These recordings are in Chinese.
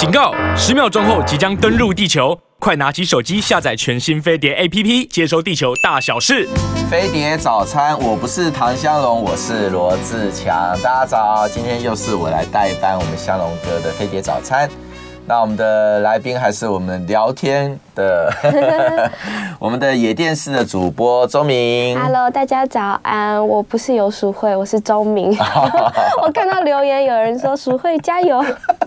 警告！十秒钟后即将登陆地球，快拿起手机下载全新飞碟 APP，接收地球大小事。飞碟早餐，我不是唐香龙，我是罗志强。大家早，今天又是我来代班我们香龙哥的飞碟早餐。那我们的来宾还是我们聊天的，我们的野电视的主播周明。Hello，大家早安，我不是游淑慧，我是周明。我看到留言有人说淑慧加油。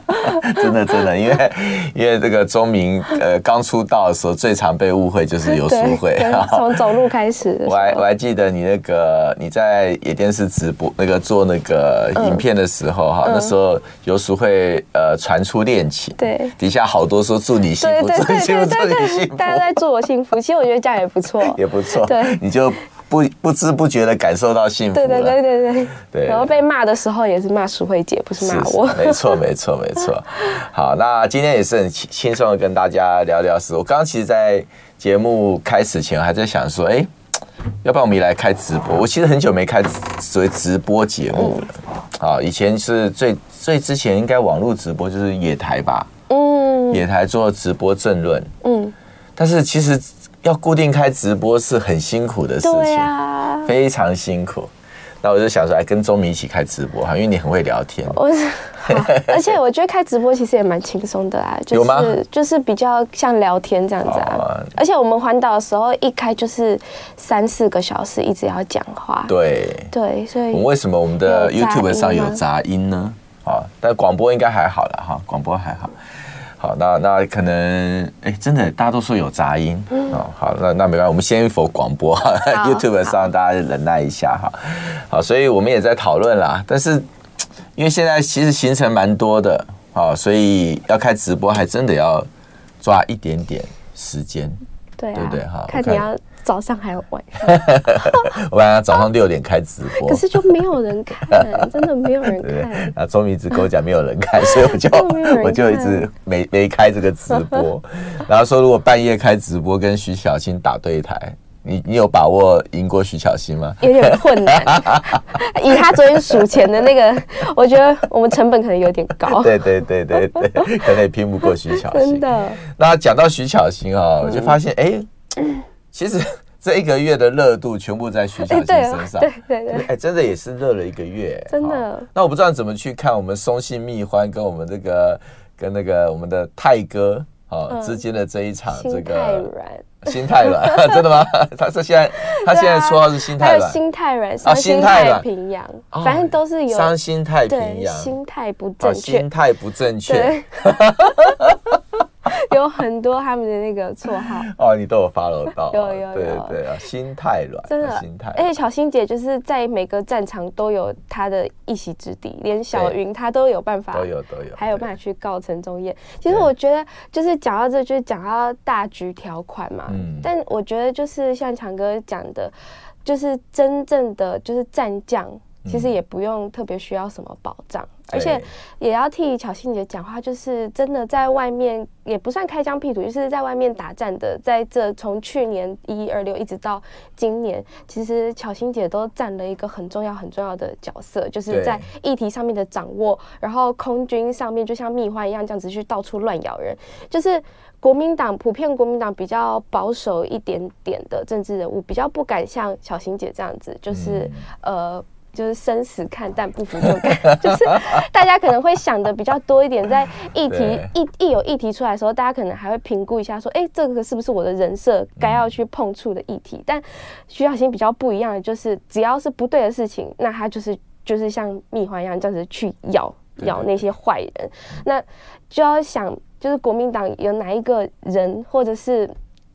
真的真的，因为因为这个钟明呃刚出道的时候最常被误会就是游淑慧，从走路开始。我还我还记得你那个你在野电视直播那个做那个影片的时候哈，嗯、那时候游淑慧呃传出恋情。对。底下好多说祝你幸福，祝你幸福，祝你幸福。大家在祝我幸福，其实我觉得这样也不错，也不错。对，你就不不知不觉的感受到幸福。对对对对对对。然后被骂的时候也是骂淑慧姐，不是骂我。没错没错没错。好，那今天也是很轻轻松的跟大家聊聊事。我刚刚其实，在节目开始前还在想说，哎，要不然我们也来开直播？我其实很久没开所谓直播节目了。啊，以前是最最之前应该网络直播就是野台吧。嗯野台做直播政论，嗯，但是其实要固定开直播是很辛苦的事情，对啊，非常辛苦。那我就想说，来跟周明一起开直播哈，因为你很会聊天。我是，而且我觉得开直播其实也蛮轻松的啊，就是就是比较像聊天这样子啊。哦、而且我们环岛的时候一开就是三四个小时，一直要讲话。对对，所以为什么我们的 YouTube 上有杂音呢？啊，但广播应该还好了哈，广播还好。好，那那可能，哎、欸，真的，大家都说有杂音，嗯、哦，好，那那没关系，我们先否广播好，YouTube 上大家忍耐一下哈，好，所以我们也在讨论啦，但是因为现在其实行程蛮多的，哦，所以要开直播还真的要抓一点点时间，对，啊、对不对？哈，看你要。早上还有晚上，我本来早上六点开直播，可是就没有人看，真的没有人看。啊周明一直跟我讲没有人看，所以我就 我就一直没没开这个直播。然后说如果半夜开直播跟徐小欣打对台，你你有把握赢过徐巧芯吗？有点困难，以他昨天数钱的那个，我觉得我们成本可能有点高。对对对对对，可能也拼不过徐巧芯。真的。那讲到徐巧芯啊，我就发现哎。其实这一个月的热度全部在徐小新身上，对对对，哎，真的也是热了一个月，真的。那我不知道怎么去看我们松信蜜欢跟我们这个跟那个我们的泰哥啊之间的这一场这个心太软，心太软，真的吗？他说现在他现在绰号是心太软，心太软，伤心太平洋，反正都是有伤心太平洋，心态不正确，心态不正确。有很多他们的那个绰号 哦，你都有 follow 到，有有有，对对啊，心太软，真的心太。而且巧芯姐就是在每个战场都有她的一席之地，连小云她都有办法，都有都有，还有办法去告陈宗彦。其实我觉得就是讲到这，就是讲到大局条款嘛。嗯。但我觉得就是像强哥讲的，就是真正的就是战将。其实也不用特别需要什么保障，而且也要替巧心姐讲话，就是真的在外面也不算开疆辟土，就是在外面打战的，在这从去年一一二六一直到今年，其实巧心姐都占了一个很重要很重要的角色，就是在议题上面的掌握，然后空军上面就像蜜獾一样这样子去到处乱咬人，就是国民党普遍国民党比较保守一点点的政治人物，比较不敢像巧芯姐这样子，就是呃。就是生死看淡，不服就干。就是大家可能会想的比较多一点，在议题一一有议题出来的时候，大家可能还会评估一下，说，哎，这个是不是我的人设该要去碰触的议题？但徐小新比较不一样的就是，只要是不对的事情，那他就是就是像蜜獾一样这样子去咬咬那些坏人。那就要想，就是国民党有哪一个人，或者是。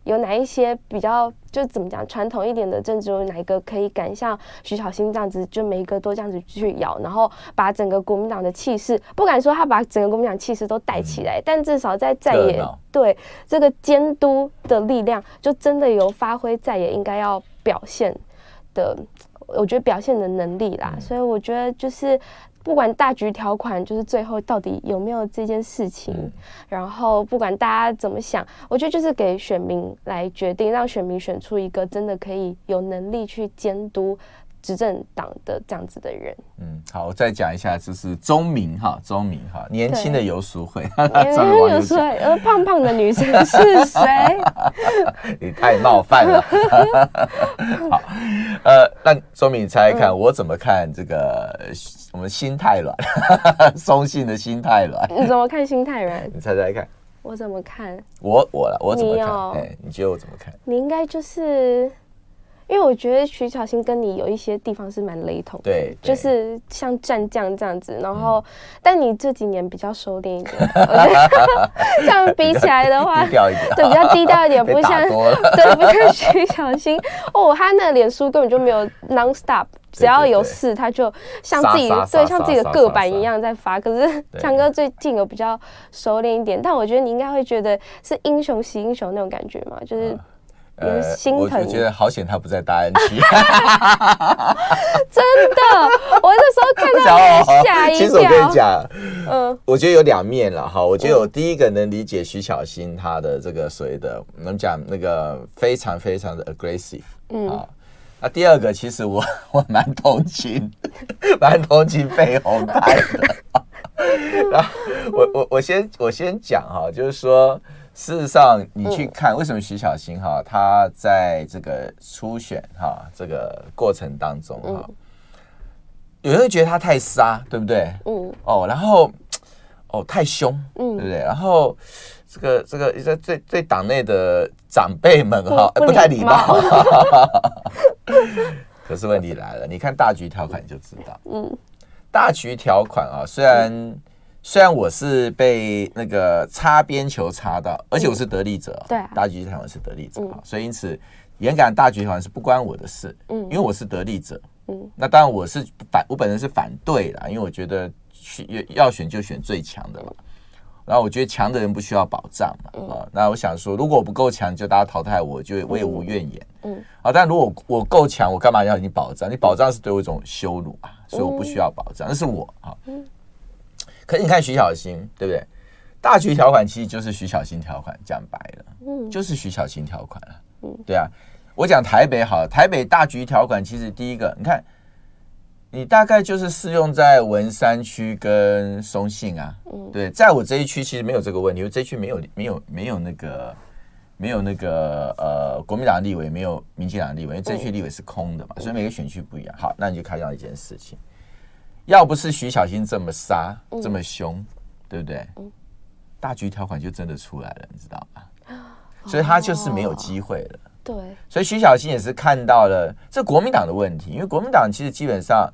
有哪一些比较就怎么讲传统一点的政治有，哪一个可以敢像徐小新这样子，就每一个都这样子去咬，然后把整个国民党的气势，不敢说他把整个国民党气势都带起来，但至少在在野对这个监督的力量，就真的有发挥在野应该要表现的，我觉得表现的能力啦。所以我觉得就是。不管大局条款，就是最后到底有没有这件事情，嗯、然后不管大家怎么想，我觉得就是给选民来决定，让选民选出一个真的可以有能力去监督执政党的这样子的人。嗯，好，我再讲一下，就是钟明哈，钟明哈，年轻的游淑慧，年轻的游淑慧，而胖胖的女生是谁？你太冒犯了。好，呃，那钟明，你猜猜看，我怎么看这个我们心太软，松信的心太软？你怎么看心太软？你猜猜看，我怎么看？我我我怎么看？哎，你觉得我怎么看？你应该就是。因为我觉得徐巧芯跟你有一些地方是蛮雷同的，对，就是像战将这样子。然后，但你这几年比较收敛一点，这样比起来的话，对，比较低调一点，不像对，不像徐巧芯哦，他那个脸书根本就没有 non stop，只要有事他就像自己对像自己的个板一样在发。可是强哥最近有比较熟练一点，但我觉得你应该会觉得是英雄惜英雄那种感觉嘛，就是。呃，心疼，我觉得好险他不在大安区。真的，我那时候看到吓一跳。其实我跟你讲，嗯，我觉得有两面了哈。我觉得我第一个能理解徐巧芯他的这个所谓的，我们讲那个非常非常的 aggressive，嗯啊。那第二个，其实我 我蛮同情，蛮同情费鸿泰的。然后我我我先我先讲哈，就是说。事实上，你去看为什么徐小新哈，他在这个初选哈这个过程当中哈，有人会觉得他太杀，对不对？嗯。哦，然后哦太凶，嗯，对不对？然后这个这个在对对党内的长辈们哈不太礼貌。可是问题来了，你看大局条款就知道。嗯。大局条款啊，虽然。虽然我是被那个擦边球擦到，而且我是得利者，对，大局条款是得利者，所以因此严格大局条款是不关我的事，嗯，因为我是得利者，嗯，那当然我是反，我本人是反对啦，因为我觉得选要选就选最强的嘛，然后我觉得强的人不需要保障嘛，啊，那我想说，如果我不够强，就大家淘汰我，就我也无怨言，嗯，啊，但如果我够强，我干嘛要你保障？你保障是对我一种羞辱啊，所以我不需要保障，那是我啊。可是你看徐小新，对不对？大局条款其实就是徐小新条款，讲白了，嗯，就是徐小新条款了，嗯，对啊。我讲台北好，台北大局条款其实第一个，你看，你大概就是适用在文山区跟松信啊，嗯，对，在我这一区其实没有这个问题，因为这一区没有没有没有那个没有那个呃国民党立委，没有民进党立委，因为这一区立委是空的嘛，所以每个选区不一样。好，那你就看到一件事情。要不是徐小新这么杀，这么凶，嗯、对不对？嗯、大局条款就真的出来了，你知道吗？所以他就是没有机会了。哦、对，所以徐小新也是看到了这国民党的问题，因为国民党其实基本上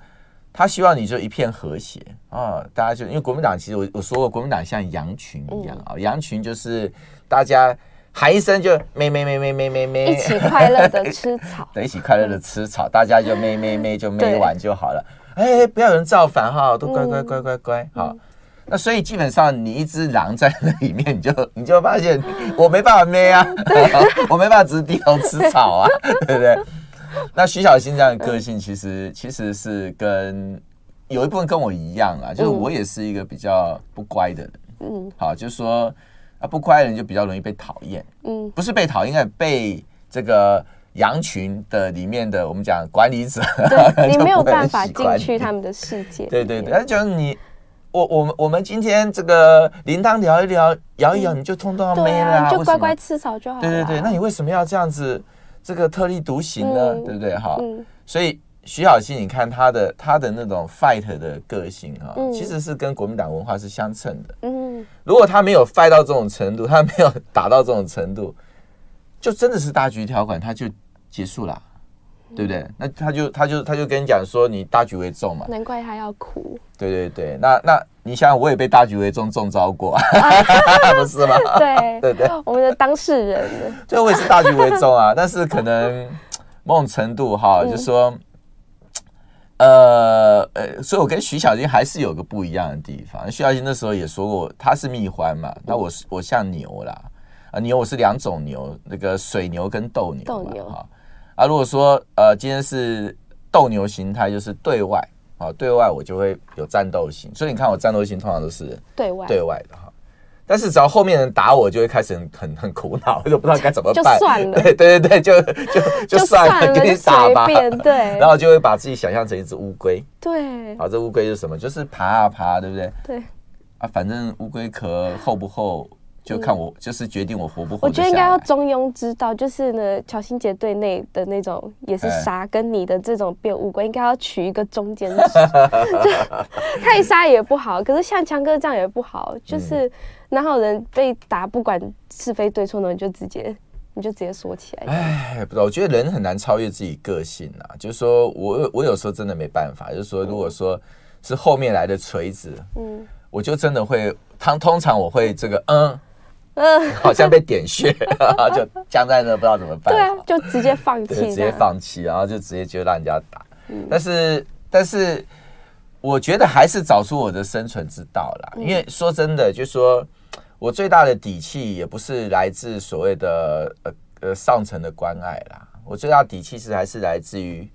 他希望你就一片和谐啊，大家就因为国民党其实我我说过，国民党像羊群一样啊，羊群就是大家喊一声就咩咩咩咩咩咩咩，一起快乐的吃草，对，一起快乐的吃草，大家就咩咩咩就咩完就好了。哎，不要有人造反哈，都乖乖乖乖乖，好。嗯、那所以基本上你一只狼在那里面，你就 你就发现我没办法咩啊，我没办法只是低头吃草啊，对不对？那徐小新这样的个性，其实其实是跟有一部分跟我一样啊，就是我也是一个比较不乖的人。嗯，好，就是说啊，不乖的人就比较容易被讨厌。嗯，不是被讨厌，应该被这个。羊群的里面的，我们讲管理者，对你没有办法进去他们的世界。对对对，那就是你，我我们我们今天这个铃铛聊一聊，摇一摇，你就通通要没了，啊，就乖乖吃草就好了。对对对，那你为什么要这样子，这个特立独行呢？对不对？哈，所以徐小新，你看他的他的那种 fight 的个性啊，其实是跟国民党文化是相称的。嗯，如果他没有 fight 到这种程度，他没有打到这种程度，就真的是大局条款，他就。结束了，对不对？那他就他就他就跟你讲说，你大局为重嘛。难怪他要哭。对对对，那那你想想，我也被大局为重中招过，不是吗？对对对，我们的当事人。就我也是大局为重啊，但是可能某种程度哈，就是说，呃呃，所以我跟徐小军还是有个不一样的地方。徐小军那时候也说过，他是蜜獾嘛，那我是我像牛啦，啊牛我是两种牛，那个水牛跟斗牛，斗牛哈。啊，如果说呃，今天是斗牛形态，就是对外啊，对外我就会有战斗型，所以你看我战斗型通常都是对外对外的哈。但是只要后面人打我，就会开始很很很苦恼，就不知道该怎么办。就算了，对对对，就就 就算了，给你打吧。对，然后就会把自己想象成一只乌龟。对，好，这乌龟是什么？就是爬啊爬，对不对？对。啊，反正乌龟壳厚不厚？就看我，就是决定我活不活。我觉得应该要中庸之道，就是呢，乔欣杰对内的那种也是杀，跟你的这种变无关，应该要取一个中间值，太杀也不好，可是像强哥这样也不好，就是哪有人被打不管是非对错呢？你就直接你就直接说起来。哎，不知道，我觉得人很难超越自己个性啊。就是说我我有时候真的没办法，就是说如果说是后面来的锤子，嗯，我就真的会，通通常我会这个嗯。嗯，好像被点穴，就僵在那，不知道怎么办。对啊，就直接放弃，直接放弃，然后就直接就让人家打。嗯、但是，但是，我觉得还是找出我的生存之道啦。嗯、因为说真的，就是说我最大的底气也不是来自所谓的呃呃上层的关爱啦，我最大的底气是还是来自于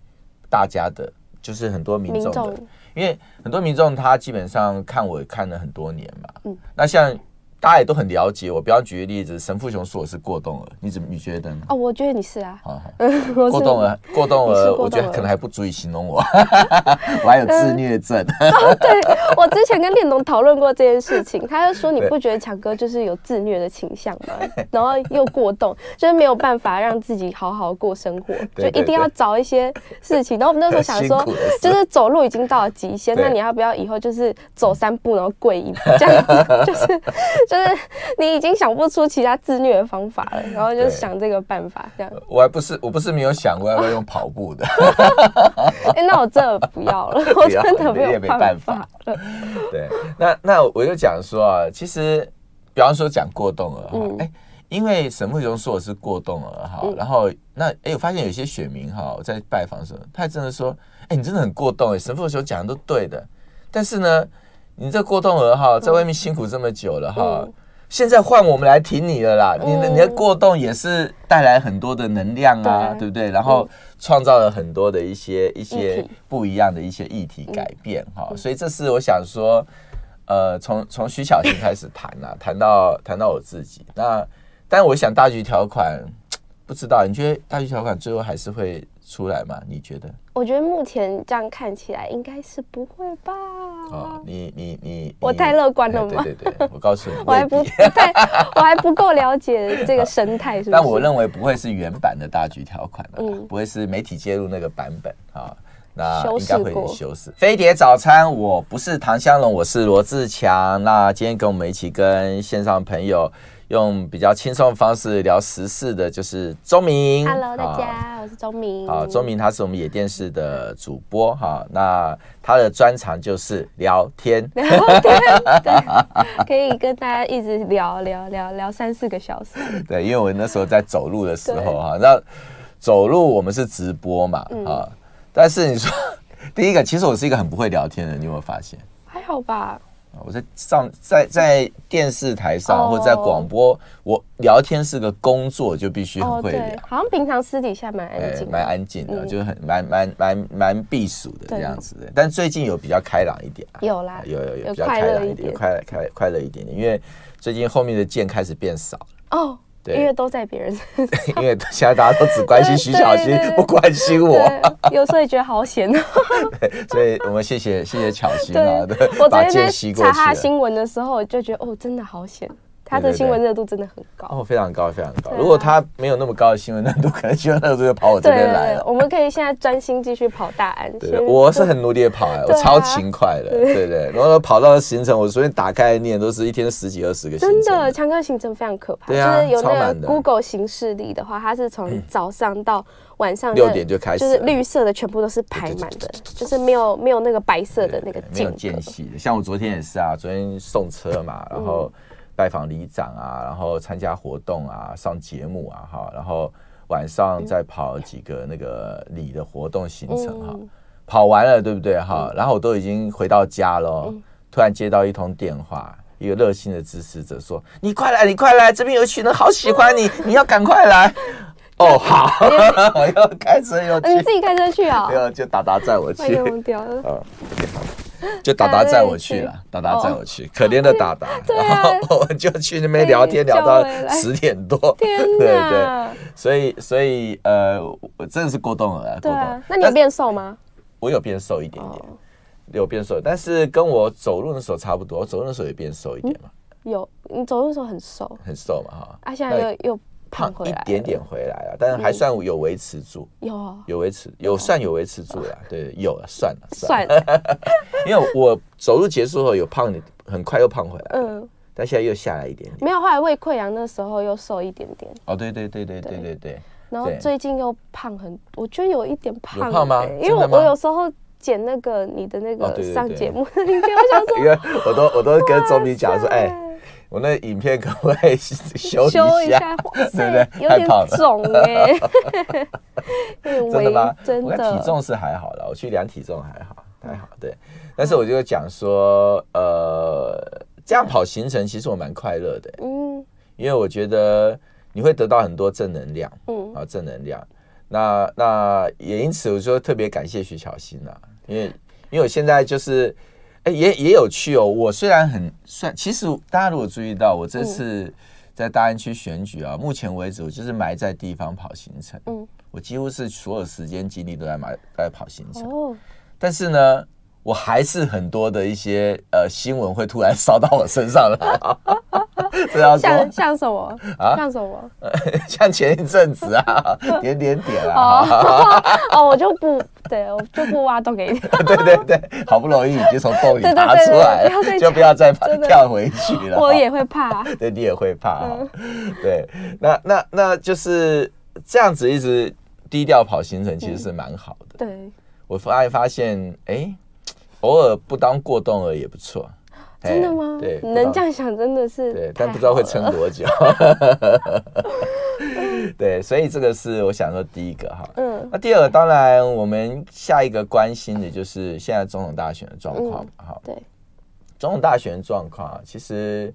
大家的，就是很多民众的。因为很多民众他基本上看我看了很多年嘛，嗯，那像。大家也都很了解我。比方举个例子，神父雄说我是过动儿，你怎么你觉得呢？哦，我觉得你是啊。啊，过动儿，过动儿，我觉得可能还不足以形容我，我还有自虐症。哦对，我之前跟练董讨论过这件事情，他就说你不觉得强哥就是有自虐的倾向吗？然后又过动，就是没有办法让自己好好过生活，就一定要找一些事情。然后我们那时候想说，就是走路已经到了极限，那你要不要以后就是走三步然后跪一步，这样子就是。就是你已经想不出其他自虐的方法了，然后就想这个办法这样。我还不是，我不是没有想过要不要用跑步的。哎，那我真的不要了，我真的没有办法了。对，那那我就讲说啊，其实比方说讲过动了哈，哎，因为沈富雄说我是过动了哈，然后那哎，我发现有些选民哈，我在拜访的时候，他还真的说，哎，你真的很过动哎，沈富雄讲的都对的，但是呢。你这过动儿哈，在外面辛苦这么久了哈，嗯、现在换我们来挺你了啦。嗯、你的你的过动也是带来很多的能量啊，对，对不对？然后创造了很多的一些一些不一样的一些议题改变哈。所以这是我想说，呃，从从徐巧芯开始谈呐、啊，谈到谈到我自己。那但我想大局条款，不知道你觉得大局条款最后还是会出来吗？你觉得？我觉得目前这样看起来应该是不会吧。哦，你你你，我太乐观了吗？对对对，我告诉你，我还不太，我还不够了解这个 生态，是不是？但我认为不会是原版的大局条款，嗯，不会是媒体介入那个版本啊，那应该会修饰。飞碟早餐，我不是唐香龙，我是罗志强。那今天跟我们一起跟线上朋友。用比较轻松的方式聊时事的，就是钟明。Hello，大家，我是钟明。好，钟明他是我们野电视的主播哈，那他的专长就是聊天，聊天，对，可以跟大家一直聊聊聊聊三四个小时。对，因为我那时候在走路的时候哈，那走路我们是直播嘛，啊，但是你说 第一个，其实我是一个很不会聊天的，你有没有发现？还好吧。我在上在在电视台上或者在广播，我聊天是个工作，就必须很会聊。好像平常私底下蛮安静，蛮安静的，就很蛮蛮蛮蛮避暑的这样子的。但最近有比较开朗一点，有啦，有有有比较开朗一点，快快快乐一点点，因为最近后面的键开始变少了哦。因为都在别人身上，因为现在大家都只关心徐小新，不关心我。有时候也觉得好险哦。对，所以我们谢谢谢谢巧心啊，对，我昨天在查他新闻的时候，就觉得哦，真的好闲。他的新闻热度真的很高哦，非常高，非常高。如果他没有那么高的新闻热度，可能新闻热度就跑我这边来了。我们可以现在专心继续跑大安。对，我是很努力的跑，我超勤快的，对对。然后跑到的行程，我随便打开念，都是一天十几二十个行程。真的，强哥行程非常可怕，就是有那个 Google 行事历的话，它是从早上到晚上六点就开始，就是绿色的全部都是排满的，就是没有没有那个白色的那个没有间隙的。像我昨天也是啊，昨天送车嘛，然后。拜访里长啊，然后参加活动啊，上节目啊，哈，然后晚上再跑几个那个里的活动行程哈，跑完了对不对哈？然后我都已经回到家了，突然接到一通电话，一个热心的支持者说：“你快来，你快来，这边有一群人好喜欢你，你要赶快来。”哦，好，我 要开车要去，你自己开车去啊？对啊，就达达载我去。丢了。就达达载我去了，达达载我去，可怜的达达，然后我们就去那边聊天，聊到十点多。对对，所以所以呃，我真的是过动了。对啊，那你有变瘦吗？我有变瘦一点点，有变瘦，但是跟我走路的时候差不多，走路的时候也变瘦一点嘛。有，你走路的时候很瘦，很瘦嘛哈。啊，现在又又。胖一点点回来了，但是还算有维持住，有有维持，有算有维持住了，对，有了，算了算了，因为我走路结束后有胖，很快又胖回来，嗯，但现在又下来一点点，没有，后来胃溃疡那时候又瘦一点点，哦，对对对对对对对，然后最近又胖很，我觉得有一点胖，胖吗？因为我我有时候剪那个你的那个上节目的影片，我想说，因为我都我都跟周明讲说，哎。我那影片可不可以修 一下？对不对？有点肿哎，真的吗？真的，我体重是还好了，我去量体重还好，还好。对，但是我就讲说，呃，这样跑行程其实我蛮快乐的，嗯，因为我觉得你会得到很多正能量，嗯，啊，正能量。那那也因此，我说特别感谢徐巧芯啊，因为因为我现在就是。哎，也也有趣哦。我虽然很算，其实大家如果注意到，我这次在大安区选举啊，目前为止我就是埋在地方跑行程。嗯，我几乎是所有时间精力都在埋在跑行程。哦，但是呢，我还是很多的一些呃新闻会突然烧到我身上来。这要像像什么啊？像什么？像前一阵子啊，点点点啊。哦，我就不对，我就不挖洞给你。对对对，好不容易已经从洞里爬出来了，就不要再跳回去了。我也会怕。对，你也会怕。对，那那那就是这样子，一直低调跑行程，其实是蛮好的。对，我发发现，哎，偶尔不当过动儿也不错。真的吗？对，能这样想真的是。对，但不知道会撑多久。对，所以这个是我想说第一个哈。嗯。那第二个，当然我们下一个关心的就是现在总统大选的状况嘛。哈。对。总统大选的状况，其实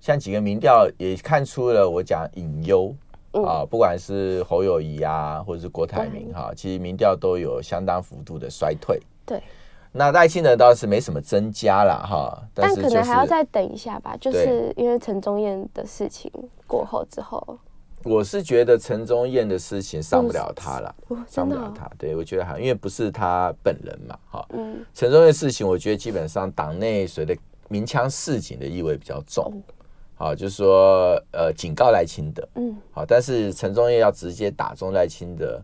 像几个民调也看出了我讲隐忧啊，不管是侯友谊啊，或者是郭台铭哈，其实民调都有相当幅度的衰退。对。那赖清德倒是没什么增加了哈，但可能还要再等一下吧，就是因为陈宗彦的事情过后之后，我是觉得陈宗彦的事情上不了他了，上不了他。对，我觉得还，因为不是他本人嘛，哈。嗯。陈宗彦的事情，我觉得基本上党内谁的鸣枪示警的意味比较重，好，就是说呃警告赖清德，嗯，好，但是陈宗彦要直接打中赖清德，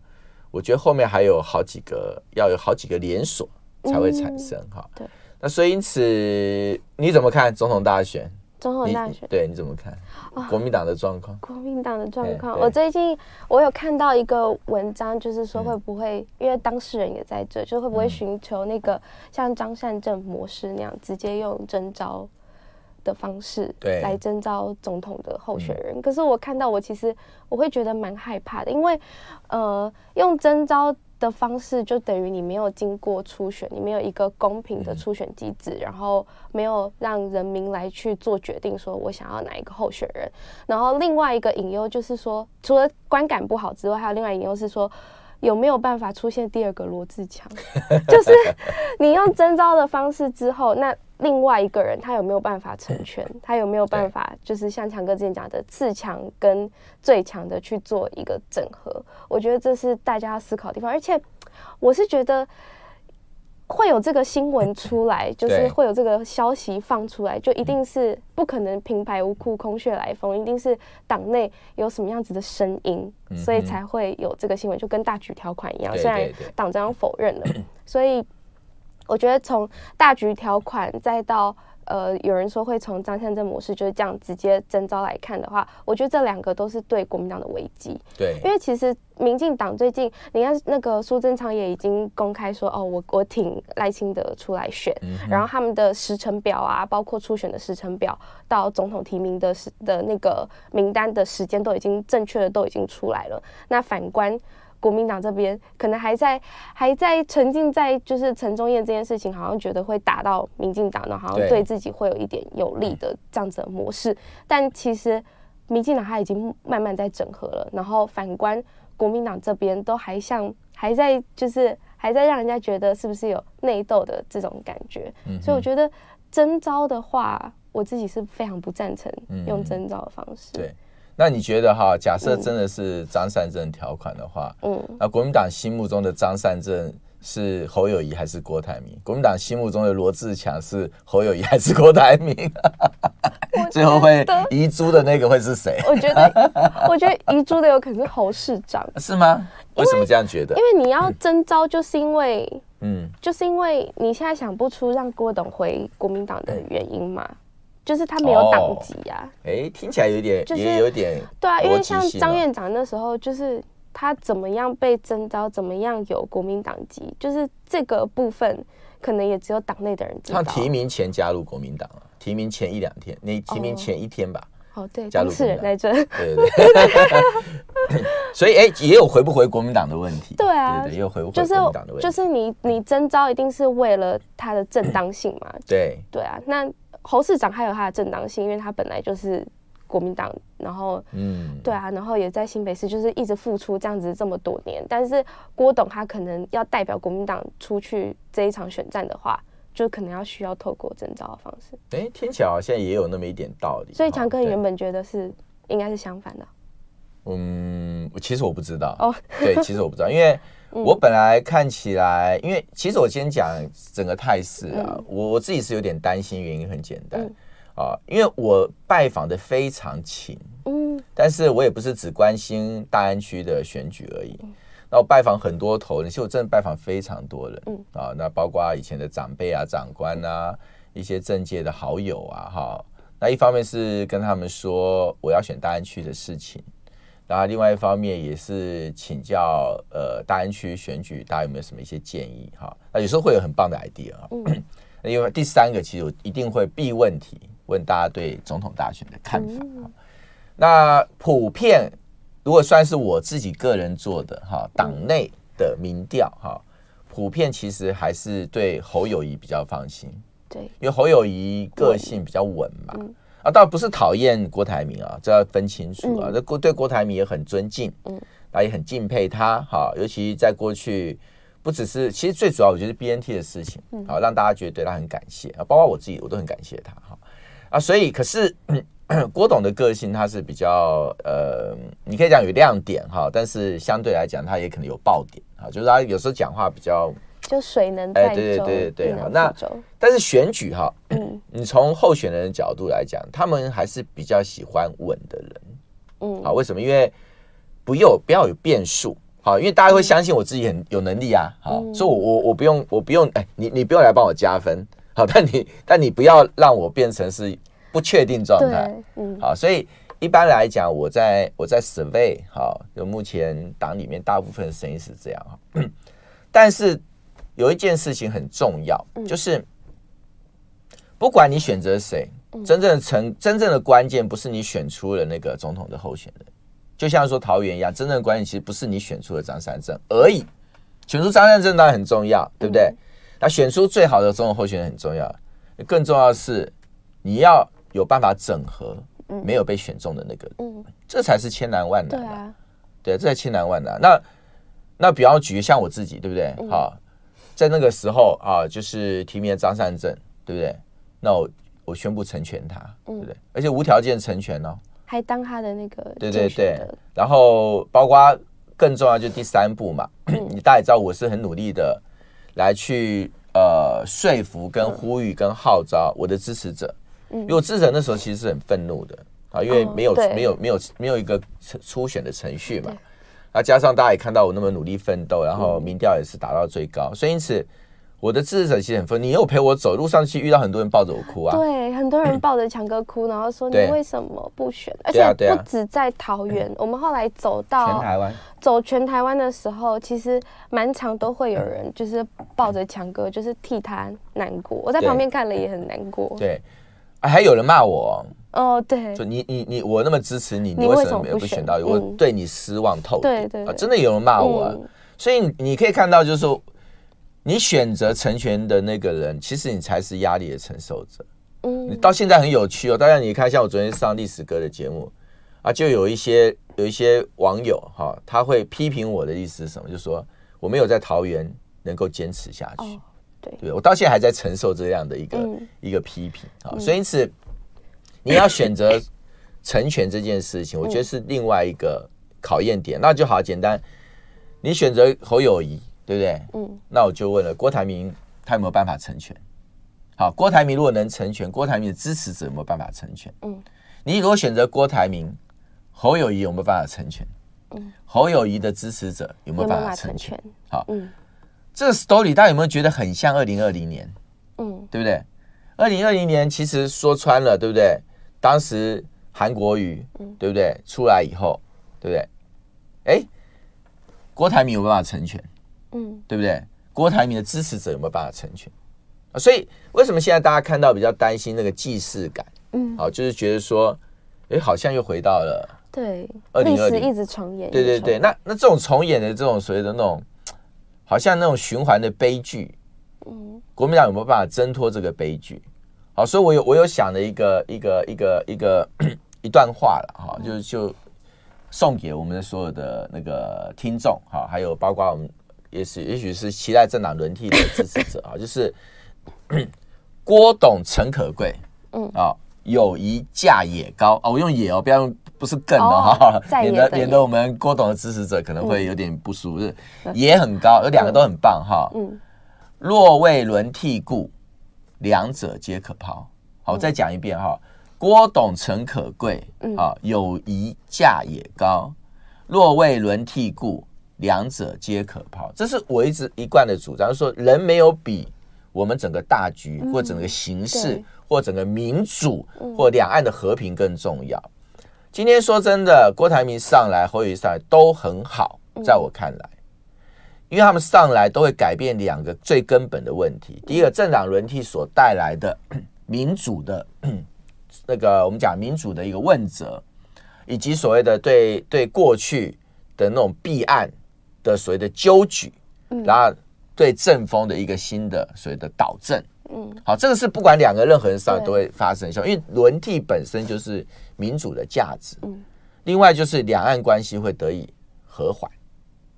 我觉得后面还有好几个，要有好几个连锁。才会产生哈，对，那所以因此你怎么看总统大选？总统大选，对，你怎么看？国民党的状况？国民党的状况，我最近我有看到一个文章，就是说会不会，因为当事人也在这，就会不会寻求那个像张善政模式那样，直接用征召的方式来征召总统的候选人？可是我看到，我其实我会觉得蛮害怕的，因为呃，用征召。的方式就等于你没有经过初选，你没有一个公平的初选机制，然后没有让人民来去做决定，说我想要哪一个候选人。然后另外一个隐忧就是说，除了观感不好之外，还有另外隐忧是说，有没有办法出现第二个罗志强？就是你用征召的方式之后，那。另外一个人，他有没有办法成全？他有没有办法，就是像强哥之前讲的，自强跟最强的去做一个整合？我觉得这是大家要思考的地方。而且，我是觉得会有这个新闻 出来，就是会有这个消息放出来，就一定是不可能平白无故空穴来风，一定是党内有什么样子的声音，所以才会有这个新闻，就跟大局条款一样。虽然党中央否认了，所以。我觉得从大局条款再到呃，有人说会从张善政模式就是这样直接征召来看的话，我觉得这两个都是对国民党的危机。对，因为其实民进党最近，你看那个苏贞昌也已经公开说，哦，我我挺赖清德出来选，嗯、然后他们的时程表啊，包括初选的时程表到总统提名的时的那个名单的时间都已经正确的都已经出来了。那反观。国民党这边可能还在还在沉浸在就是陈忠燕这件事情，好像觉得会打到民进党，然后好像对自己会有一点有利的这样子的模式。但其实民进党他已经慢慢在整合了，然后反观国民党这边都还像还在就是。还在让人家觉得是不是有内斗的这种感觉。嗯、所以我觉得征召的话，我自己是非常不赞成用征召的方式。对，那你觉得哈？假设真的是张善政条款的话，嗯，那国民党心目中的张善政是侯友谊还是郭台铭？国民党心目中的罗志强是侯友谊还是郭台铭？最后会遗珠的那个会是谁？我觉得，我觉得遗珠的有可能是侯市长，是吗？为什么这样觉得？因为你要征召，就是因为，嗯，就是因为你现在想不出让郭董回国民党的原因嘛，就是他没有党籍啊。哎，听起来有点，也有点，对啊，因为像张院长那时候就是。他怎么样被征召？怎么样有国民党籍？就是这个部分，可能也只有党内的人知道。他提名前加入国民党了，提名前一两天，你提名前一天吧。哦，对，当事人在这。对对对。所以，哎，也有回不回国民党的问题。对啊，对对，也有回不回国民党的问题。就是你，你征召一定是为了他的正当性嘛？对。对啊，那侯市长还有他的正当性，因为他本来就是。国民党，然后，嗯，对啊，然后也在新北市，就是一直付出这样子这么多年。但是郭董他可能要代表国民党出去这一场选战的话，就可能要需要透过征召的方式。哎，听起来好像也有那么一点道理。所以强哥原本觉得是应该是相反的。嗯，其实我不知道。哦，对，其实我不知道，因为我本来看起来，因为其实我先讲整个态势啊，我我自己是有点担心，原因很简单。啊，因为我拜访的非常勤，嗯，但是我也不是只关心大安区的选举而已，那我拜访很多头人，其实我真的拜访非常多人，嗯，啊，那包括以前的长辈啊、长官啊，一些政界的好友啊，哈，那一方面是跟他们说我要选大安区的事情，然后另外一方面也是请教呃大安区选举大家有没有什么一些建议哈，那有时候会有很棒的 idea 哈，嗯，那 因为第三个其实我一定会避问题。问大家对总统大选的看法。嗯、那普遍如果算是我自己个人做的哈，党内的民调哈，普遍其实还是对侯友谊比较放心。对，因为侯友谊个性比较稳嘛。嗯、啊，倒不是讨厌郭台铭啊，这要分清楚啊。这郭、嗯、对郭台铭也很尊敬，嗯，他也很敬佩他哈。尤其在过去，不只是其实最主要，我觉得 BNT 的事情，好让大家觉得对他很感谢啊，包括我自己，我都很感谢他哈。啊，所以可是 郭董的个性，他是比较呃，你可以讲有亮点哈，但是相对来讲，他也可能有爆点啊，就是他有时候讲话比较就水能载舟，对对对对对。那但是选举哈，你从候选人的角度来讲，他们还是比较喜欢稳的人，嗯，好，为什么？因为不要不要有变数，好，因为大家会相信我自己很有能力啊，好，所以我我我不用我不用哎，你你不用来帮我加分。好，但你但你不要让我变成是不确定状态。嗯，好，所以一般来讲，我在我在 survey 好，就目前党里面大部分的声音是这样哈。但是有一件事情很重要，就是不管你选择谁，真正的成真正的关键不是你选出了那个总统的候选人，就像说桃园一样，真正的关键其实不是你选出了张三正而已，选出张三正当然很重要，对不对？那选出最好的总统候选人很重要，更重要的是你要有办法整合没有被选中的那个，嗯，这才是千难万难的，对啊，对，这才千难万难。那那比方举像我自己，对不对？好，在那个时候啊，就是提名张善政，对不对？那我我宣布成全他，对不对？而且无条件成全哦，还当他的那个，对对对。然后包括更重要就第三步嘛，你大家也知道我是很努力的。来去呃说服跟呼吁跟号召我的支持者，嗯，因为我支持者那时候其实是很愤怒的啊，因为没有没有没有没有一个初选的程序嘛，那加上大家也看到我那么努力奋斗，然后民调也是达到最高，所以因此。我的支持者其实很疯，你有陪我走路上去，遇到很多人抱着我哭啊。对，很多人 抱着强哥哭，然后说你为什么不选？而且不止在桃园，我们后来走到全台湾，走全台湾的时候，其实满场都会有人就是抱着强哥，就是替他难过。我在旁边看了也很难过。对，还有人骂我哦，对，就你你你，我那么支持你，你为什么没有不选到？我对你失望透顶。对对，真的有人骂我，所以你可以看到，就是说。你选择成全的那个人，其实你才是压力的承受者。嗯，你到现在很有趣哦。大家你看，像我昨天上历史哥的节目啊，就有一些有一些网友哈，他会批评我的意思是什么？就是说我没有在桃园能够坚持下去。哦、对，对我到现在还在承受这样的一个、嗯、一个批评啊，嗯、所以因此你要选择成全这件事情，嗯、我觉得是另外一个考验点。那就好简单，你选择侯友谊，对不对？嗯，那我就问了，郭台铭他有没有办法成全？好，郭台铭如果能成全，郭台铭的支持者有没有办法成全？嗯，你如果选择郭台铭，侯友谊有没有办法成全？嗯，侯友谊的支持者有没有办法成全？好，嗯，这个 story 大家有没有觉得很像二零二零年？嗯，对不对？二零二零年其实说穿了，对不对？当时韩国瑜，对不对？出来以后，对不对？哎，郭台铭有没有办法成全？嗯，对不对？郭台铭的支持者有没有办法成全？所以为什么现在大家看到比较担心那个既视感？嗯，好，就是觉得说，哎，好像又回到了对历史一直重演。对对对，那那这种重演的这种所谓的那种，好像那种循环的悲剧，嗯，国民党有没有办法挣脱这个悲剧？好，所以我有我有想的一个一个一个一个一段话了哈，就就送给我们的所有的那个听众哈，还有包括我们也许也许是期待政党轮替的支持者啊，就是。郭董诚可贵，嗯。啊，友谊价也高。啊，我用也哦，不要用不是更哦哈，免得免得我们郭董的支持者可能会有点不舒服，也很高，有两个都很棒哈，嗯，若为轮替故，两者皆可抛。好，我再讲一遍哈，郭董诚可贵，啊，友谊价也高，若为轮替故，两者皆可抛。这是我一直一贯的主张，说人没有比。我们整个大局，或整个形势，或整个民主，或两岸的和平更重要。今天说真的，郭台铭上来，侯友宜上来都很好，在我看来，因为他们上来都会改变两个最根本的问题。第一个，政党轮替所带来的 民主的 那个，我们讲民主的一个问责，以及所谓的对对过去的那种弊案的所谓的纠举，然后。对政风的一个新的所谓的导正，嗯，好，这个是不管两个任何人上来都会发生效，因为轮替本身就是民主的价值，嗯，另外就是两岸关系会得以和缓，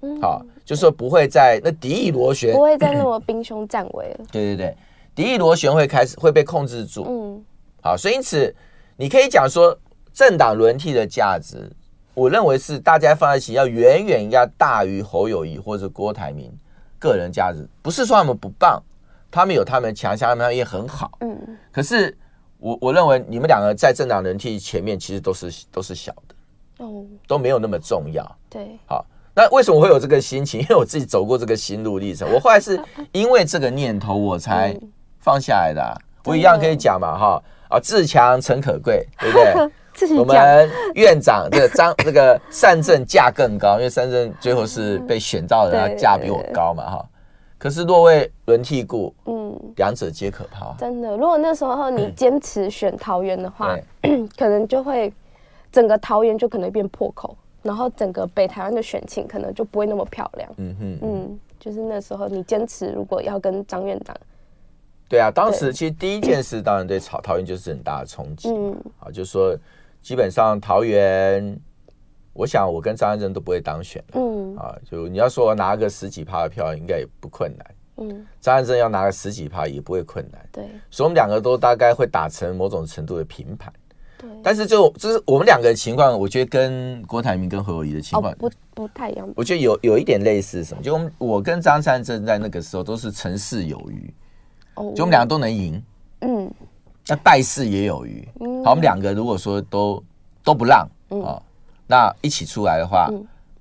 嗯，好，就是说不会在那敌意螺旋，不会再那么兵凶战危了，对对对，敌意螺旋会开始会被控制住，嗯，好，所以因此你可以讲说政党轮替的价值，我认为是大家放在一起要远远要大于侯友谊或者郭台铭。个人价值不是说他们不棒，他们有他们强项，他们也很好。嗯，可是我我认为你们两个在政党轮替前面其实都是都是小的，哦，都没有那么重要。对，好，那为什么会有这个心情？因为我自己走过这个心路历程，我后来是因为这个念头我才放下来的啊。我一样可以讲嘛，哈啊，自强诚可贵，对不对？我们院长这个张这个善政价更高，因为善政最后是被选到的，价比我高嘛哈。可是若为轮替故，嗯，两者皆可抛。真的，如果那时候你坚持选桃园的话，可能就会整个桃园就可能变破口，然后整个北台湾的选情可能就不会那么漂亮。嗯哼，嗯，就是那时候你坚持，如果要跟张院长，对啊，当时其实第一件事当然对桃桃园就是很大的冲击，嗯，啊，就是说。基本上桃园，我想我跟张安正都不会当选。嗯啊，就你要说我拿个十几趴的票，应该也不困难。嗯，张安正要拿个十几趴也不会困难。对，所以我们两个都大概会打成某种程度的平盘。对，但是就就是我们两个的情况，我觉得跟郭台铭跟何友仪的情况不不太一样。我觉得有有一点类似，什么？就我们我跟张善正在那个时候都是成事有余，哦，就我们两个都能赢。嗯。那败事也有余，好，我们两个如果说都都不让啊，那一起出来的话，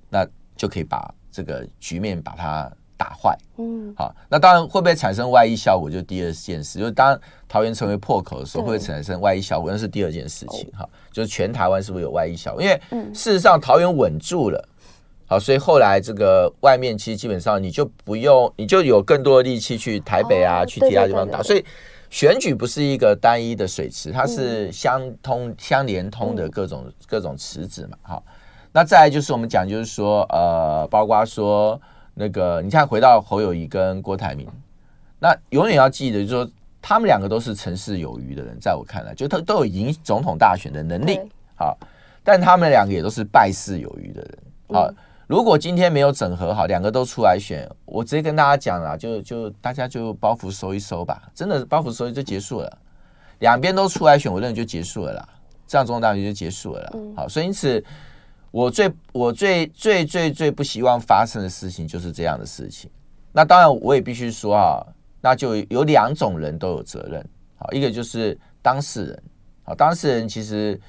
那就可以把这个局面把它打坏。嗯，好，那当然会不会产生外溢效果，就第二件事，就是当桃园成为破口的时候，会产生外溢效果，那是第二件事情。哈，就是全台湾是不是有外溢效果？因为事实上桃园稳住了，好，所以后来这个外面其实基本上你就不用，你就有更多的力气去台北啊，去其他地方打，所以。选举不是一个单一的水池，它是相通、相连通的各种各种池子嘛。好，那再来就是我们讲，就是说，呃，包括说那个，你看回到侯友谊跟郭台铭，那永远要记得，就是说他们两个都是成事有余的人，在我看来，就他都有赢总统大选的能力。好，但他们两个也都是败事有余的人。好，如果今天没有整合好，两个都出来选，我直接跟大家讲了，就就大家就包袱收一收吧，真的包袱收一就结束了。两边都出来选，我认为就结束了啦，这样中大选就结束了啦。好，所以因此我最我最最最最不希望发生的事情就是这样的事情。那当然我也必须说啊，那就有两种人都有责任。好，一个就是当事人。好，当事人其实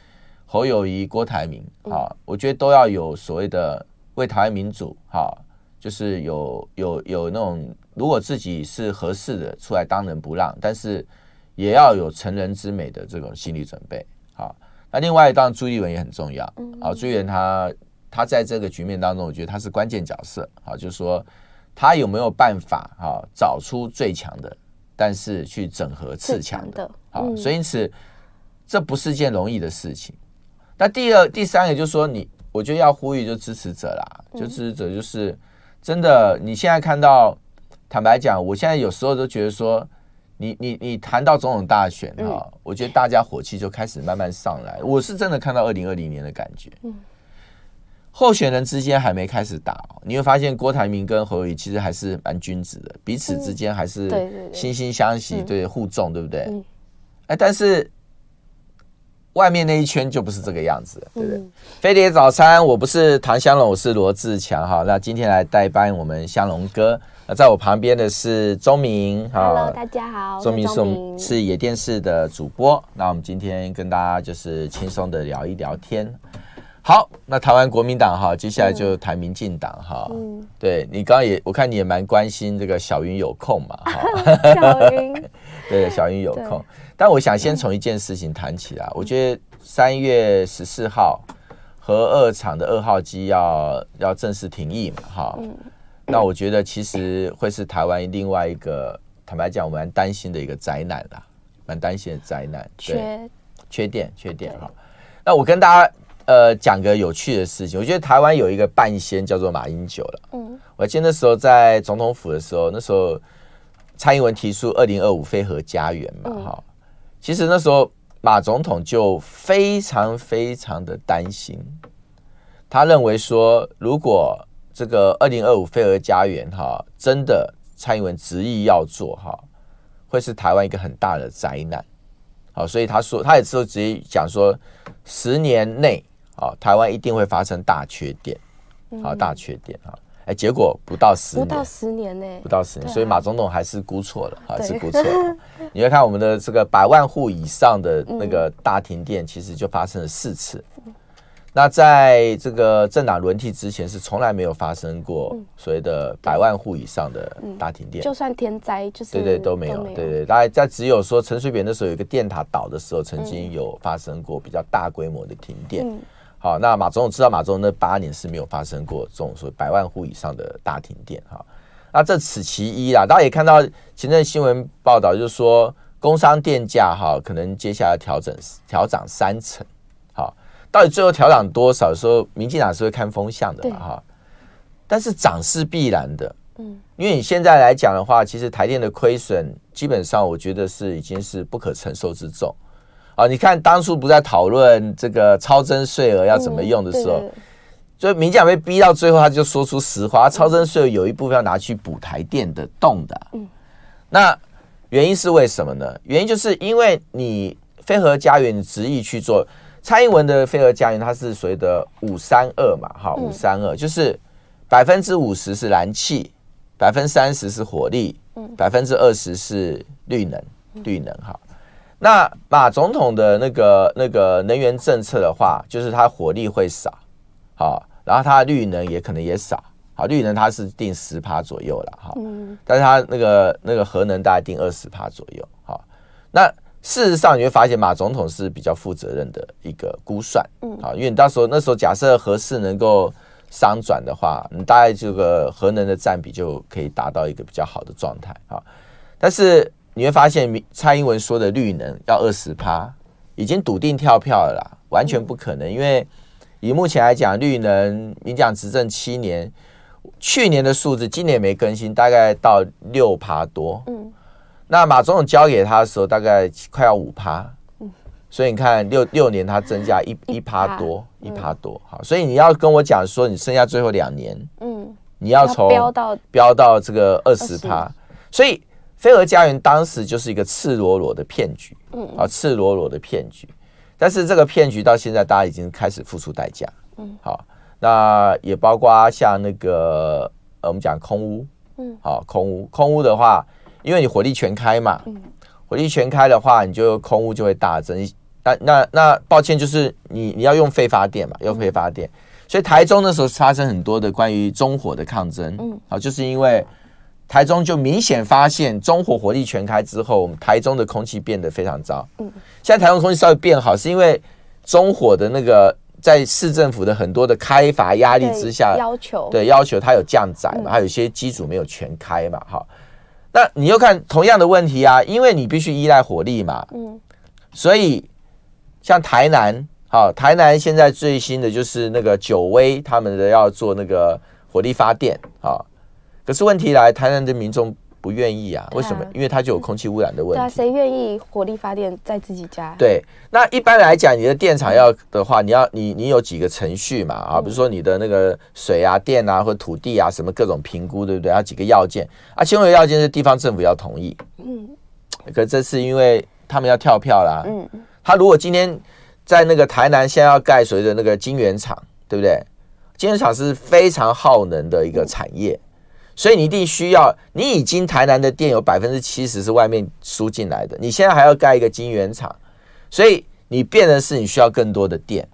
侯友谊、郭台铭，好，我觉得都要有所谓的为台湾民主，好，就是有有有那种如果自己是合适的出来当仁不让，但是也要有成人之美的这种心理准备。好，那另外当然朱立文也很重要。啊，朱立文他他在这个局面当中，我觉得他是关键角色。啊，就是说他有没有办法啊找出最强的，但是去整合次强的。好，所以因此。这不是件容易的事情。那第二、第三个就是说，你我觉得要呼吁就支持者啦，就支持者就是真的。你现在看到，坦白讲，我现在有时候都觉得说，你你你谈到总统大选哈，我觉得大家火气就开始慢慢上来。我是真的看到二零二零年的感觉。候选人之间还没开始打，你会发现郭台铭跟侯友宜其实还是蛮君子的，彼此之间还是惺惺相惜，对互重，对不对？哎，但是。外面那一圈就不是这个样子，对不对？飞碟早餐，我不是唐香龙，我是罗志强哈。那今天来代班我们香龙哥，那在我旁边的是钟明哈。Hello，大家好，钟明是我们是野电视的主播。那我们今天跟大家就是轻松的聊一聊天。好，那台湾国民党哈，接下来就谈民进党哈。嗯，对你刚刚也，我看你也蛮关心这个小云有空嘛哈。小云，对，小云有空。但我想先从一件事情谈起来，我觉得三月十四号核二厂的二号机要要正式停役嘛，哈，那我觉得其实会是台湾另外一个坦白讲，我们蛮担心的一个灾难啦，蛮担心的灾难，缺缺电缺电哈。那我跟大家呃讲个有趣的事情，我觉得台湾有一个半仙叫做马英九了，嗯，我记得那时候在总统府的时候，那时候蔡英文提出二零二五非核家园嘛，哈。其实那时候马总统就非常非常的担心，他认为说，如果这个二零二五飞蛾家园哈，真的蔡英文执意要做哈，会是台湾一个很大的灾难。好，所以他说，他也说直接讲说，十年内啊，台湾一定会发生大缺电，好，大缺电啊。哎，结果不到十年，不到十年呢，不到十年，所以马总统还是估错了，还是估错了。你会看我们的这个百万户以上的那个大停电，其实就发生了四次。那在这个政党轮替之前，是从来没有发生过所谓的百万户以上的大停电。就算天灾，就是对对都没有，对对，大概在只有说陈水扁那时候有一个电塔倒的时候，曾经有发生过比较大规模的停电。好，那马总统知道马总统那八年是没有发生过这种说百万户以上的大停电哈。那这此其一啦，大家也看到前阵新闻报道，就是说工商电价哈，可能接下来调整调涨三成。好，到底最后调涨多少？说民进党是会看风向的嘛哈。但是涨是必然的，嗯，因为你现在来讲的话，其实台电的亏损基本上我觉得是已经是不可承受之重。啊，你看当初不在讨论这个超征税额要怎么用的时候，所以民进党被逼到最后，他就说出实话，超征税额有一部分要拿去补台电的洞的。嗯，那原因是为什么呢？原因就是因为你非核家园你执意去做，蔡英文的飞蛾家园，它是所谓的五三二嘛，哈，五三二就是百分之五十是燃气，百分之三十是火力，嗯，百分之二十是绿能，绿能哈。那马总统的那个那个能源政策的话，就是它火力会少，好，然后它绿能也可能也少，好，绿能它是定十趴左右了，哈，但是它那个那个核能大概定二十趴左右，好，那事实上你会发现马总统是比较负责任的一个估算，嗯，好，因为你到时候那时候假设核四能够商转的话，你大概这个核能的占比就可以达到一个比较好的状态，啊，但是。你会发现，蔡英文说的绿能要二十趴，已经笃定跳票了啦，完全不可能。因为以目前来讲，绿能民进党执政七年，去年的数字今年没更新，大概到六趴多。嗯，那马总统交给他的时候，大概快要五趴。嗯，所以你看六六年它增加一一趴。多一趴多，好，所以你要跟我讲说你剩下最后两年，嗯，你要从飙到飙到这个二十。趴，所以飞蛾家园当时就是一个赤裸裸的骗局，嗯，啊，赤裸裸的骗局，但是这个骗局到现在大家已经开始付出代价，嗯，好，那也包括像那个呃我们讲空屋，嗯，好，空屋。空屋的话，因为你火力全开嘛，嗯。火力全开的话，你就空污就会大增。那那那，抱歉，就是你你要用废发电嘛，用废发电。所以台中那时候发生很多的关于中火的抗争。嗯，好，就是因为台中就明显发现中火火力全开之后，我们台中的空气变得非常糟。嗯，现在台中空气稍微变好，是因为中火的那个在市政府的很多的开发压力之下，要求对要求它有降载嘛，还有一些机组没有全开嘛，哈。那你又看同样的问题啊，因为你必须依赖火力嘛，嗯，所以像台南，好，台南现在最新的就是那个九威他们的要做那个火力发电，啊，可是问题来，台南的民众。不愿意啊？为什么？因为它就有空气污染的问题。对啊，谁愿意火力发电在自己家？对，那一般来讲，你的电厂要的话，你要你你有几个程序嘛？啊，比如说你的那个水啊、电啊或土地啊，什么各种评估，对不对？要几个要件啊？其中的要件是地方政府要同意。嗯。可这是因为他们要跳票啦。嗯。他如果今天在那个台南现在要盖所谓的那个晶圆厂，对不对？晶圆厂是非常耗能的一个产业。所以你一定需要，你已经台南的电有百分之七十是外面输进来的，你现在还要盖一个晶圆厂，所以你变的是你需要更多的电，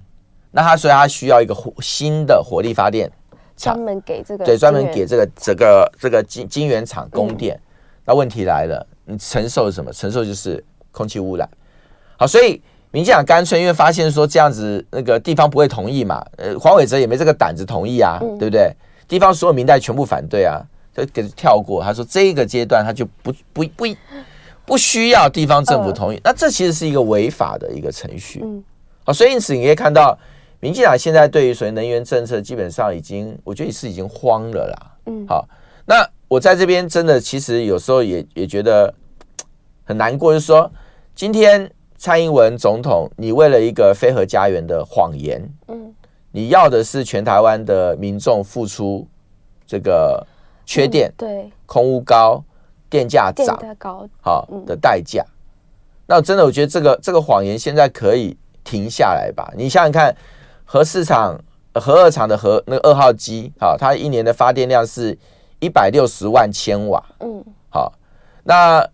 那它所以它需要一个新的火力发电厂，专门给这个对，专门给这个这个这个晶晶圆厂供电。那问题来了，你承受什么？承受就是空气污染。好，所以民进党干脆因为发现说这样子那个地方不会同意嘛，呃，黄伟哲也没这个胆子同意啊，对不对？地方所有民代全部反对啊。就给跳过，他说这个阶段他就不不不不需要地方政府同意，那这其实是一个违法的一个程序。嗯，好，所以因此你可以看到，民进党现在对于所谓能源政策，基本上已经，我觉得是已经慌了啦。嗯，好，那我在这边真的其实有时候也也觉得很难过，就是说今天蔡英文总统，你为了一个非核家园的谎言，嗯，你要的是全台湾的民众付出这个。缺电，对，空污高，电价涨，高，好的代价。那真的，我觉得这个这个谎言现在可以停下来吧？你想想看，核市场、核二厂的核那个二号机，好，它一年的发电量是一百六十万千瓦，嗯，好，那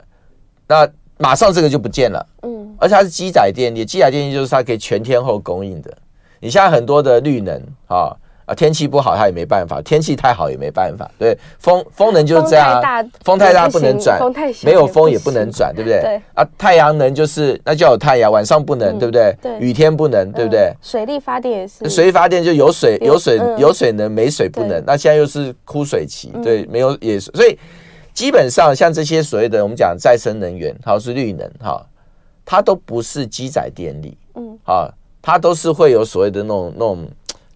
那马上这个就不见了，嗯，而且它是机载电力，机载电力就是它可以全天候供应的。你现在很多的绿能，啊。天气不好，它也没办法；天气太好，也没办法。对，风风能就是这样，风太大不能转，没有风也不能转，对不对？对啊，太阳能就是那就有太阳，晚上不能，对不对？对，雨天不能，对不对？水力发电也是，水力发电就有水有水有水能，没水不能。那现在又是枯水期，对，没有也是，所以基本上像这些所谓的我们讲再生能源，好是绿能哈，它都不是机载电力，嗯，啊，它都是会有所谓的那种那种。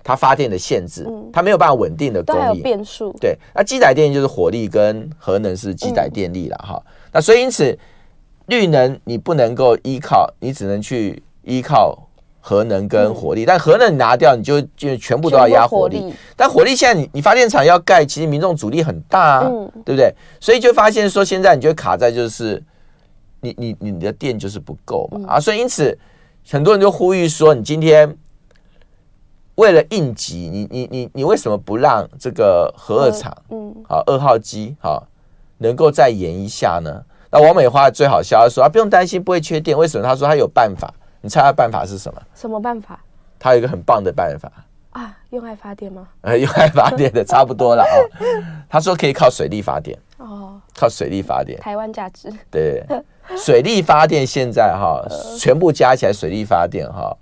它发电的限制，它没有办法稳定的供应，变数。对，那机载电就是火力跟核能是机载电力了哈。那所以因此，绿能你不能够依靠，你只能去依靠核能跟火力。但核能你拿掉，你就就全部都要压火力。但火力现在你你发电厂要盖，其实民众阻力很大啊，对不对？所以就发现说，现在你就卡在就是你你你的电就是不够嘛啊。所以因此，很多人就呼吁说，你今天。为了应急，你你你你为什么不让这个核二厂，嗯，好二号机好能够再延一下呢？那王美花最好笑，他说啊，不用担心，不会缺电。为什么？他说他有办法。你猜他办法是什么？什么办法？他有一个很棒的办法啊，用爱发电吗？呃，用爱发电的差不多了啊。他说可以靠水力发电哦，靠水力发电，台湾价值。对，水力发电现在哈，全部加起来水力发电哈。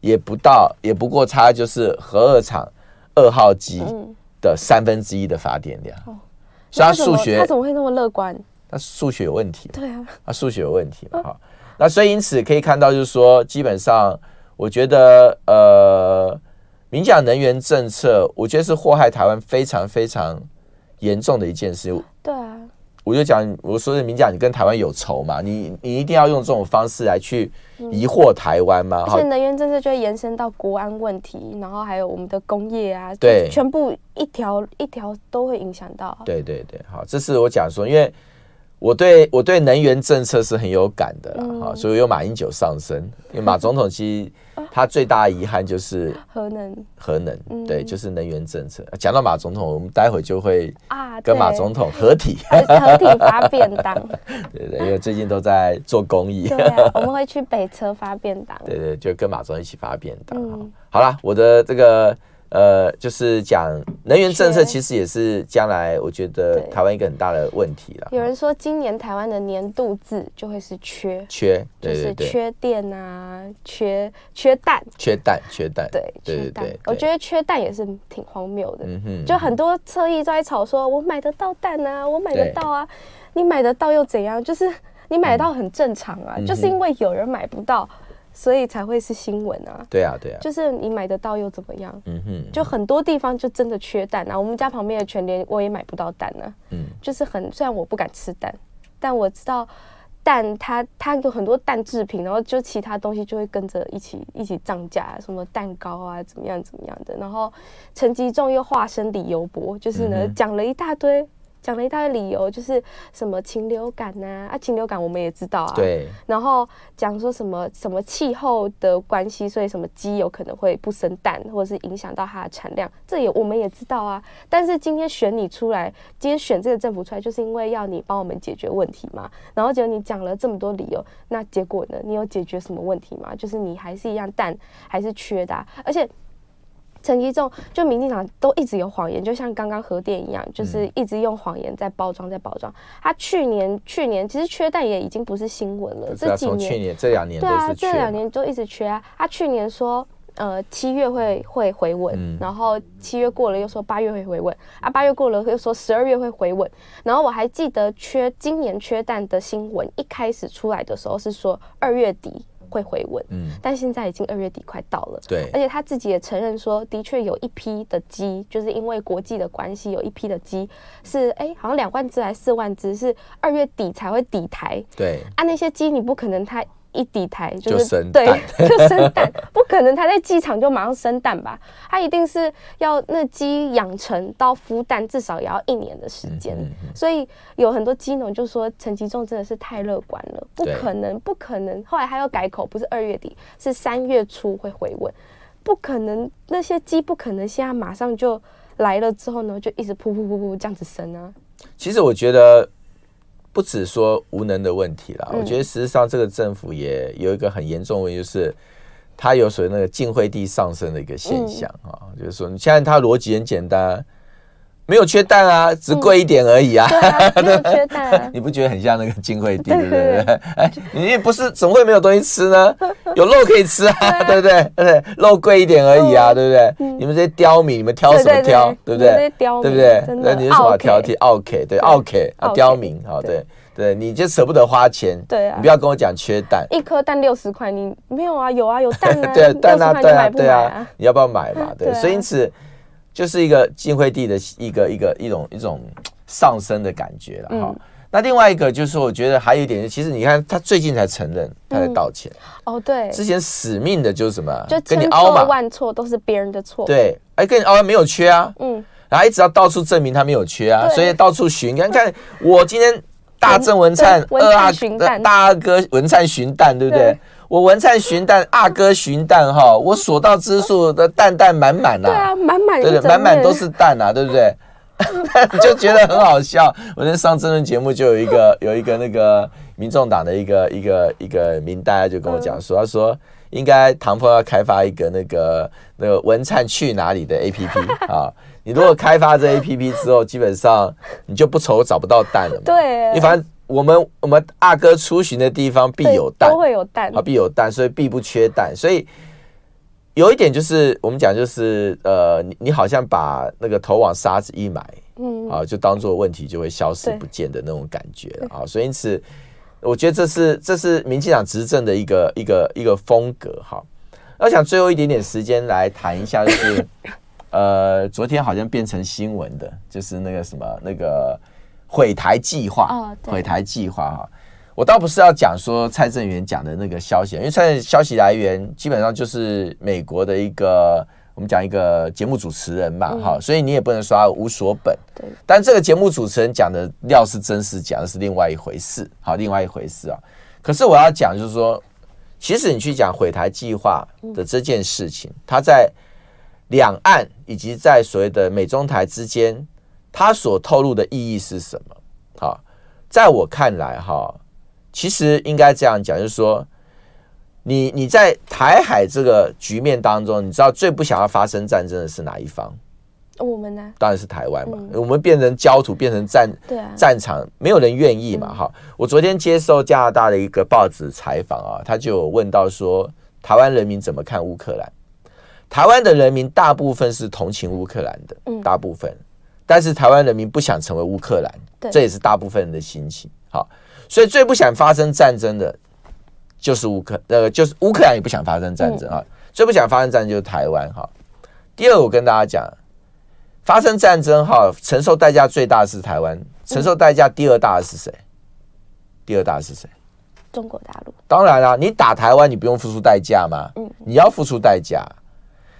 也不到，也不过差就是核二厂二号机的三分之一的发电量。嗯、所以他数学他怎么会那么乐观？他数学有问题。对啊，他数学有问题嘛？哈、嗯，那所以因此可以看到，就是说，基本上我觉得，呃，民进党能源政策，我觉得是祸害台湾非常非常严重的一件事。对啊，我就讲，我说的明讲，你跟台湾有仇嘛？你你一定要用这种方式来去疑惑台湾吗？而且能源政策就会延伸到国安问题，然后还有我们的工业啊，对，全部一条一条都会影响到。对对对，好，这是我讲说，因为。我对我对能源政策是很有感的啦，哈、嗯，所以有马英九上身，因为马总统其实他最大的遗憾就是核能，核能，对，就是能源政策。讲到马总统，我们待会就会啊跟马总统合体，合体发便当，对对，因为最近都在做公益，对、啊，我们会去北车发便当，对对，就跟马总统一起发便当。嗯、好。了，我的这个。呃，就是讲能源政策，其实也是将来我觉得台湾一个很大的问题了。有人说，今年台湾的年度字就会是缺。缺，就是缺电啊，缺缺蛋，缺蛋，缺蛋，对对对。我觉得缺蛋也是挺荒谬的，嗯哼，就很多侧翼都在吵说，我买得到蛋啊，我买得到啊，你买得到又怎样？就是你买得到很正常啊，就是因为有人买不到。所以才会是新闻啊！对啊，对啊，就是你买得到又怎么样？嗯哼，就很多地方就真的缺蛋啊。我们家旁边的全联我也买不到蛋啊。嗯，就是很虽然我不敢吃蛋，但我知道蛋它它有很多蛋制品，然后就其他东西就会跟着一起一起涨价，什么蛋糕啊怎么样怎么样的。然后陈吉仲又化身李油博，就是呢讲了一大堆。讲了一大堆理由，就是什么禽流感呐啊，禽流感我们也知道啊。对。然后讲说什么什么气候的关系，所以什么鸡有可能会不生蛋，或者是影响到它的产量，这也我们也知道啊。但是今天选你出来，今天选这个政府出来，就是因为要你帮我们解决问题嘛。然后结果你讲了这么多理由，那结果呢？你有解决什么问题吗？就是你还是一样蛋还是缺的啊，而且。陈吉仲就民进党都一直有谎言，就像刚刚核电一样，就是一直用谎言在包装，在包装。他去年去年其实缺蛋也已经不是新闻了，这几年去年这两年对啊，这两年就一直缺啊。他去年说呃七月会会回稳，嗯、然后七月过了又说八月会回稳啊，八月过了又说十二月会回稳。然后我还记得缺今年缺蛋的新闻一开始出来的时候是说二月底。会回稳，嗯，但现在已经二月底快到了，对，而且他自己也承认说，的确有一批的鸡，就是因为国际的关系，有一批的鸡是，哎，好像两万只还是四万只，是二月底才会抵台，对，啊，那些鸡你不可能太。一底台就是就生蛋对，就生蛋，不可能他在机场就马上生蛋吧？他一定是要那鸡养成到孵蛋，至少也要一年的时间。嗯嗯、所以有很多鸡农就说陈吉仲真的是太乐观了，不可能，不可能。后来他又改口，不是二月底，是三月初会回稳，不可能。那些鸡不可能现在马上就来了之后呢，就一直噗噗噗噗这样子生啊。其实我觉得。不止说无能的问题了，我觉得实际上这个政府也有一个很严重的问题，就是它有所谓那个晋惠帝上升的一个现象啊，就是说你现在它逻辑很简单。没有缺蛋啊，只贵一点而已啊。嗯、对啊，没有缺蛋啊。你不觉得很像那个金惠帝，对不对？哎，你不是，怎么会没有东西吃呢？有肉可以吃啊，对不对？对？肉贵一点而已啊，对不对？你们这些刁民，你们挑什么挑？对不对？对不对？那你是什么挑剔？OK，对，OK 啊，刁民，好，对对，你就舍不得花钱。对啊，你不要跟我讲缺蛋，一颗蛋六十块，你没有啊？有啊，有蛋啊。对，蛋啊，对啊，对啊，你要不要买嘛？对，所以因此。就是一个晋惠帝的一个一个一种一种上升的感觉了哈。嗯、那另外一个就是，我觉得还有一点，其实你看他最近才承认他在道歉。嗯、哦，对。之前死命的就是什么？就跟你凹嘛，万错都是别人的错。对，哎，跟你凹没有缺啊。嗯。然后一直要到处证明他没有缺啊，所以到处寻。你看，看我今天大正文灿二阿大阿哥文灿寻蛋，对不对？对我文灿寻蛋，阿哥寻蛋哈，我所到之处的蛋蛋满满呐，对啊，满满，对对，满满都是蛋呐，对不对？就觉得很好笑。我那上真人节目就有一个有一个那个民众党的一个一个一个名单就跟我讲说，他说应该唐凤要开发一个那个那个文灿去哪里的 APP 啊，你如果开发这 APP 之后，基本上你就不愁找不到蛋了嘛，对，你反正。我们我们阿哥出巡的地方必有蛋，都会有蛋啊，必有蛋，所以必不缺蛋。所以有一点就是，我们讲就是，呃，你你好像把那个头往沙子一埋，嗯，啊，就当做问题就会消失不见的那种感觉啊。所以因此，我觉得这是这是民进党执政的一个一个一个风格哈。我想最后一点点时间来谈一下，就是 呃，昨天好像变成新闻的，就是那个什么那个。毁台计划，哦，毁台计划哈。我倒不是要讲说蔡正元讲的那个消息，因为蔡消息来源基本上就是美国的一个，我们讲一个节目主持人嘛，哈、嗯，所以你也不能说他无所本。对。但这个节目主持人讲的料是真是假，是另外一回事，好，另外一回事啊。可是我要讲就是说，其实你去讲毁台计划的这件事情，它在两岸以及在所谓的美中台之间，它所透露的意义是什么？好，在我看来，哈。其实应该这样讲，就是说，你你在台海这个局面当中，你知道最不想要发生战争的是哪一方？我们呢？当然是台湾嘛。我们变成焦土，变成战战场，没有人愿意嘛。哈，我昨天接受加拿大的一个报纸采访啊，他就问到说，台湾人民怎么看乌克兰？台湾的人民大部分是同情乌克兰的，嗯大部分，但是台湾人民不想成为乌克兰，这也是大部分人的心情。好。所以最不想发生战争的，就是乌克，呃，就是乌克兰也不想发生战争啊。最不想发生战争就是台湾哈。第二，我跟大家讲，发生战争哈，承受代价最大的是台湾，承受代价第二大的是谁？第二大的是谁？中国大陆。当然啦，你打台湾，你不用付出代价吗？嗯，你要付出代价。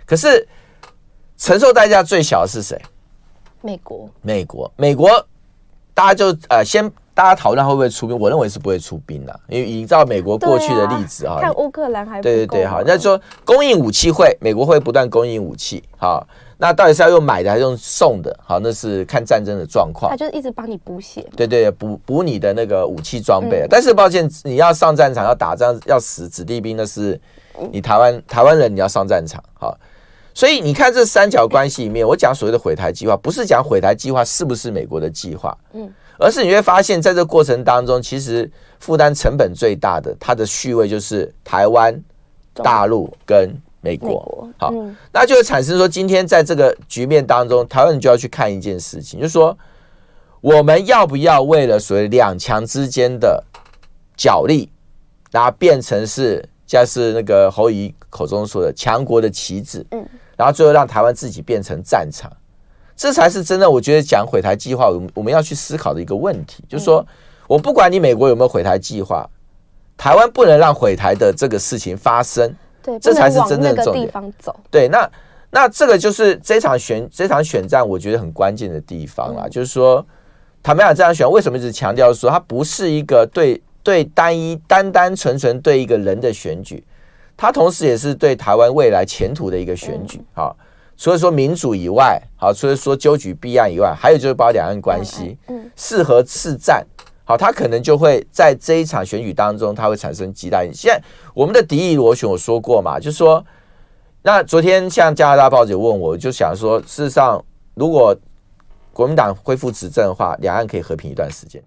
可是承受代价最小的是谁？美国。美国，美国，大家就呃先。大家讨论会不会出兵？我认为是不会出兵的，因为依照美国过去的例子啊，看乌克兰还对对对，好，那说供应武器会，美国会不断供应武器，好，那到底是要用买的还是用送的？好，那是看战争的状况。他就是一直帮你补血，对对，补补你的那个武器装备。但是抱歉，你要上战场要打仗要死子弟兵，那是你台湾台湾人你要上战场，好，所以你看这三角关系里面，我讲所谓的毁台计划，不是讲毁台计划是不是美国的计划，嗯。而是你会发现，在这过程当中，其实负担成本最大的，它的序位就是台湾、大陆跟美国。好，那就会产生说，今天在这个局面当中，台湾人就要去看一件事情，就是说，我们要不要为了所谓两强之间的角力，然后变成是，像是那个侯乙口中说的强国的棋子，嗯，然后最后让台湾自己变成战场。这才是真的，我觉得讲毁台计划，我们我们要去思考的一个问题，就是说，我不管你美国有没有毁台计划，台湾不能让毁台的这个事情发生，对，这才是真正的重点。对，那那这个就是这场选这场选战，我觉得很关键的地方啦，就是说，坦白讲，这场选为什么一直强调说它不是一个对对单一单单纯纯对一个人的选举，它同时也是对台湾未来前途的一个选举，好。除了说民主以外，好，除了说纠举弊案以外，还有就是包括两岸关系，嗯，是和是战，好，他可能就会在这一场选举当中，他会产生极大影响。现在我们的敌意螺旋，我说过嘛，就是说，那昨天像加拿大报纸问我，就想说，事实上，如果国民党恢复执政的话，两岸可以和平一段时间。